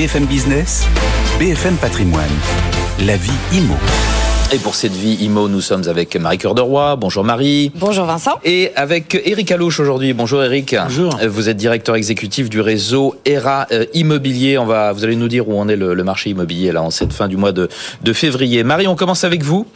BFM Business, BFM Patrimoine, la vie IMO. Et pour cette vie IMO, nous sommes avec Marie Cœur de Roy. Bonjour Marie. Bonjour Vincent. Et avec Eric Alouche aujourd'hui. Bonjour Eric. Bonjour. Vous êtes directeur exécutif du réseau ERA euh, Immobilier. On va, vous allez nous dire où en est le, le, marché immobilier là en cette fin du mois de, de février. Marie, on commence avec vous.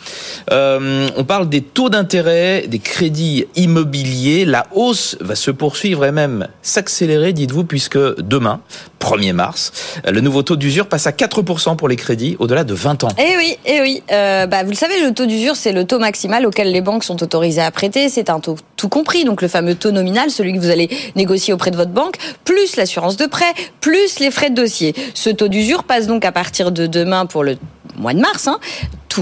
Euh, on parle des taux d'intérêt, des crédits immobiliers. La hausse va se poursuivre et même s'accélérer, dites-vous, puisque demain, 1er mars, le nouveau taux d'usure passe à 4% pour les crédits au-delà de 20 ans. Eh oui, eh oui. Euh, bah, vous le savez, le taux d'usure, c'est le taux maximal auquel les banques sont autorisées à prêter. C'est un taux tout compris, donc le fameux taux nominal, celui que vous allez négocier auprès de votre banque, plus l'assurance de prêt, plus les frais de dossier. Ce taux d'usure passe donc à partir de demain pour le mois de mars, hein,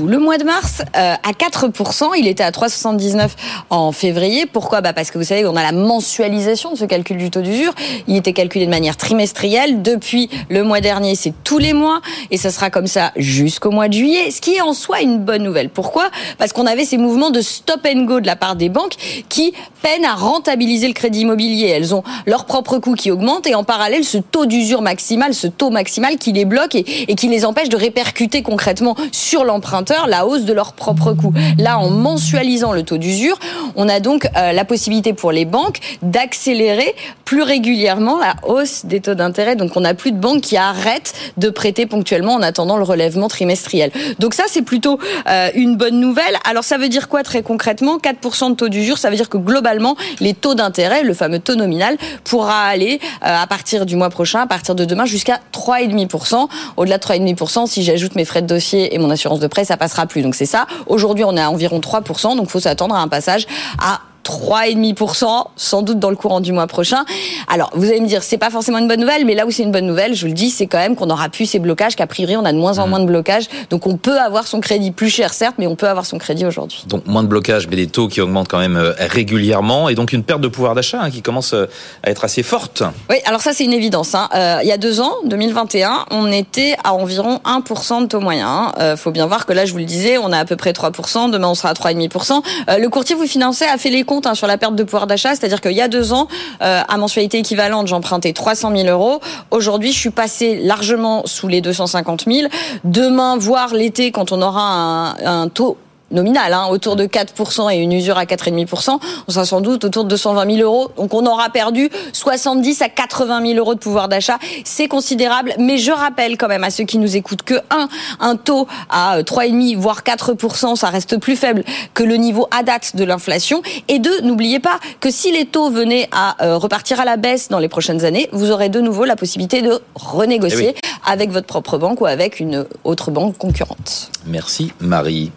le mois de mars euh, à 4%. Il était à 3,79 en février. Pourquoi? Bah Parce que vous savez, on a la mensualisation de ce calcul du taux d'usure. Il était calculé de manière trimestrielle. Depuis le mois dernier, c'est tous les mois. Et ça sera comme ça jusqu'au mois de juillet. Ce qui est en soi une bonne nouvelle. Pourquoi? Parce qu'on avait ces mouvements de stop and go de la part des banques qui peinent à rentabiliser le crédit immobilier. Elles ont leurs propres coûts qui augmentent et en parallèle, ce taux d'usure maximal, ce taux maximal qui les bloque et qui les empêche de répercuter concrètement sur l'emprunt la hausse de leurs propres coûts. Là, en mensualisant le taux d'usure, on a donc euh, la possibilité pour les banques d'accélérer plus régulièrement la hausse des taux d'intérêt. Donc, on n'a plus de banques qui arrêtent de prêter ponctuellement en attendant le relèvement trimestriel. Donc ça, c'est plutôt euh, une bonne nouvelle. Alors, ça veut dire quoi très concrètement? 4% de taux d'usure, ça veut dire que globalement, les taux d'intérêt, le fameux taux nominal, pourra aller euh, à partir du mois prochain, à partir de demain, jusqu'à 3,5%. Au-delà de 3,5%, si j'ajoute mes frais de dossier et mon assurance de prêt, ça passera plus. Donc c'est ça. Aujourd'hui, on est à environ 3%, donc faut s'attendre à un passage à 3,5%, sans doute dans le courant du mois prochain. Alors, vous allez me dire, c'est pas forcément une bonne nouvelle, mais là où c'est une bonne nouvelle, je vous le dis, c'est quand même qu'on aura plus ces blocages, qu'a priori, on a de moins en moins de blocages. Donc, on peut avoir son crédit plus cher, certes, mais on peut avoir son crédit aujourd'hui. Donc, moins de blocages, mais des taux qui augmentent quand même euh, régulièrement, et donc une perte de pouvoir d'achat hein, qui commence euh, à être assez forte. Oui, alors ça, c'est une évidence. Hein. Euh, il y a deux ans, 2021, on était à environ 1% de taux moyen. Hein. Euh, faut bien voir que là, je vous le disais, on a à peu près 3%, demain, on sera à 3,5%. Euh, le courtier vous finançait a fait les comptes hein, sur la perte de pouvoir d'achat, c'est-à-dire qu'il y a deux ans, euh, à mensualité équivalente, j'empruntais 300 000 euros. Aujourd'hui, je suis passé largement sous les 250 000. Demain, voire l'été, quand on aura un, un taux nominal, hein, autour de 4% et une usure à 4,5%, on sera sans doute autour de 220 000 euros. Donc on aura perdu 70 à 80 000 euros de pouvoir d'achat. C'est considérable, mais je rappelle quand même à ceux qui nous écoutent que un, un taux à 3,5 voire 4%, ça reste plus faible que le niveau à date de l'inflation. Et deux, n'oubliez pas que si les taux venaient à euh, repartir à la baisse dans les prochaines années, vous aurez de nouveau la possibilité de renégocier Eh oui. avec votre propre banque ou avec une autre banque concurrente. Merci Marie.